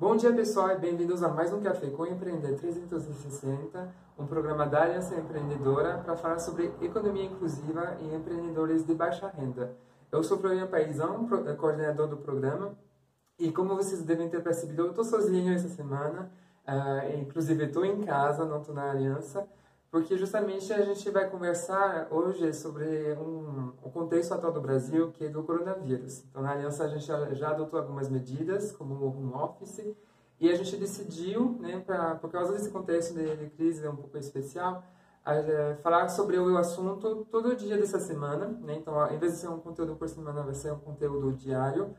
Bom dia, pessoal, e bem-vindos a mais um Café com Empreender 360, um programa da Aliança Empreendedora para falar sobre economia inclusiva e empreendedores de baixa renda. Eu sou Florian Paisão, eh, coordenador do programa, e como vocês devem ter percebido, eu estou sozinho essa semana, uh, inclusive estou em casa, não estou na Aliança, porque justamente a gente vai conversar hoje sobre um, o contexto atual do Brasil, que é do coronavírus. Então, na Aliança, a gente já, adotou algumas medidas, como o home office, e a gente decidiu, né, pra, por causa desse contexto de, de crise um pouco especial, a, a, é, falar sobre o assunto todo dia dessa semana. Né? Então, ao invés de ser um conteúdo por semana, vai ser um conteúdo diário,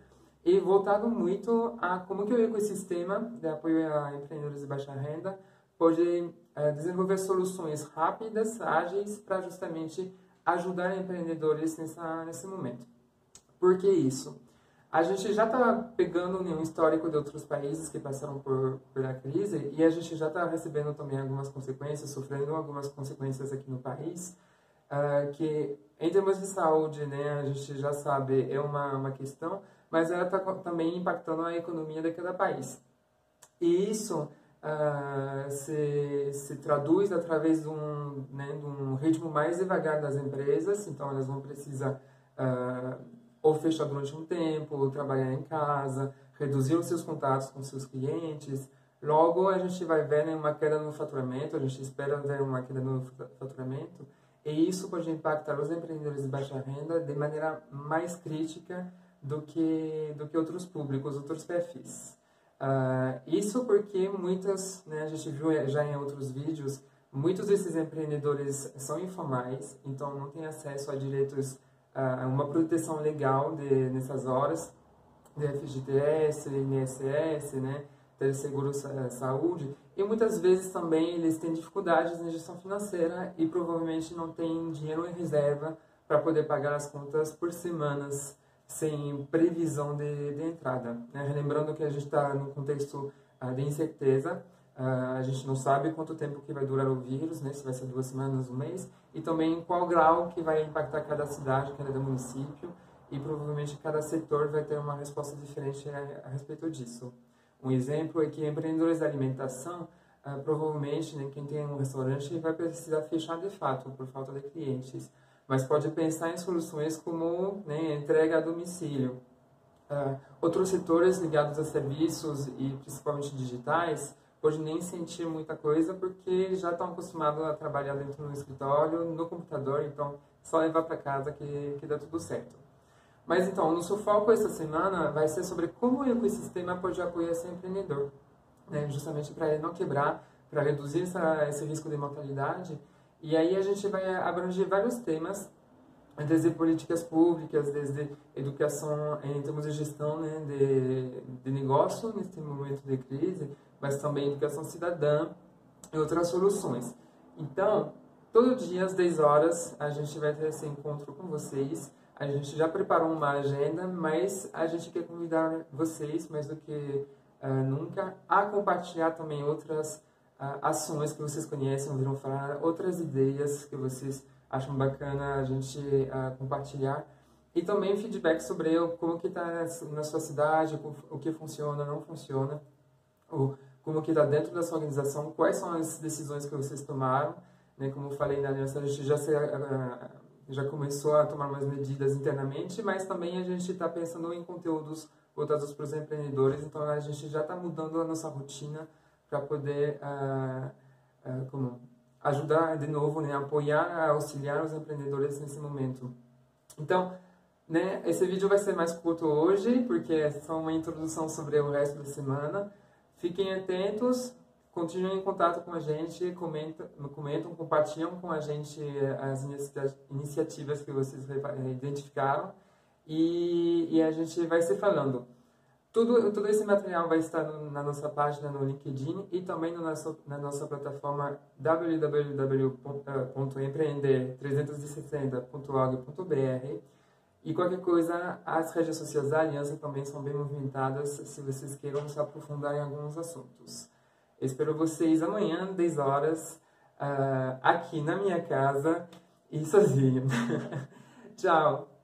e voltado muito a como que o ecossistema de apoio a empreendedores de baixa renda pode é, desenvolver soluções rápidas, ágeis, para justamente ajudar empreendedores nessa, nesse momento. Por que isso? A gente já está pegando um histórico de outros países que passaram por, por a crise e a gente já está recebendo também algumas consequências, sofrendo algumas consequências aqui no país, uh, que em termos de saúde, né, a gente já sabe, é uma, uma questão, mas ela está também impactando a economia de cada país. E isso uh, se, se traduz através de um, né, de um ritmo mais devagar das empresas, então elas vão precisar uh, ou fechar durante um tempo, ou trabalhar em casa, reduzir os seus contatos com seus clientes. Logo, a gente vai ver né, uma queda no faturamento, a gente espera ver uma queda no faturamento, e isso pode impactar os empreendedores de baixa renda de maneira mais crítica do que, do que outros públicos, outros perfis. Uh, isso porque muitas, né, a gente viu já em outros vídeos, muitos desses empreendedores são informais, então não têm acesso a direitos, a uh, uma proteção legal de, nessas horas, de FGTS, INSS, né, Teleseguro Saúde, e muitas vezes também eles têm dificuldades na gestão financeira e provavelmente não têm dinheiro em reserva para poder pagar as contas por semanas sem previsão de, de entrada. Né? Lembrando que a gente está no contexto uh, de incerteza, uh, a gente não sabe quanto tempo que vai durar o vírus, né? se vai ser duas semanas, um mês, e também qual grau que vai impactar cada cidade, cada município, e provavelmente cada setor vai ter uma resposta diferente a, a respeito disso. Um exemplo é que empreendedores da alimentação, uh, provavelmente né, quem tem um restaurante vai precisar fechar de fato por falta de clientes mas pode pensar em soluções como né, entrega a domicílio. Uh, outros setores ligados a serviços e principalmente digitais podem nem sentir muita coisa porque já estão acostumados a trabalhar dentro do escritório, no computador, então só levar para casa que, que dá tudo certo. Mas então, nosso foco essa semana vai ser sobre como o ecossistema pode apoiar esse empreendedor, né, justamente para ele não quebrar, para reduzir essa, esse risco de mortalidade e aí a gente vai abranger vários temas, desde políticas públicas, desde educação em termos de gestão né, de, de negócio nesse momento de crise, mas também educação cidadã e outras soluções. Então, todo dia às 10 horas a gente vai ter esse encontro com vocês. A gente já preparou uma agenda, mas a gente quer convidar vocês, mais do que uh, nunca, a compartilhar também outras ações que vocês conhecem, ouviram falar, outras ideias que vocês acham bacana a gente compartilhar e também feedback sobre como que está na sua cidade, o que funciona, não funciona, ou como que está dentro da sua organização, quais são as decisões que vocês tomaram, né? Como eu falei na aliança, a gente já se, já começou a tomar umas medidas internamente, mas também a gente está pensando em conteúdos voltados para os empreendedores, então a gente já está mudando a nossa rotina para poder uh, uh, como ajudar de novo, né, apoiar, auxiliar os empreendedores nesse momento. Então, né, esse vídeo vai ser mais curto hoje, porque é só uma introdução sobre o resto da semana. Fiquem atentos, continuem em contato com a gente, comentam, comentam compartilham com a gente as iniciativas que vocês identificaram e, e a gente vai se falando. Tudo, todo esse material vai estar no, na nossa página no LinkedIn e também no nosso, na nossa plataforma www.empreender360.org.br e qualquer coisa, as redes sociais da Aliança também são bem movimentadas se vocês queiram se aprofundar em alguns assuntos. Espero vocês amanhã, 10 horas, uh, aqui na minha casa e sozinho. Tchau!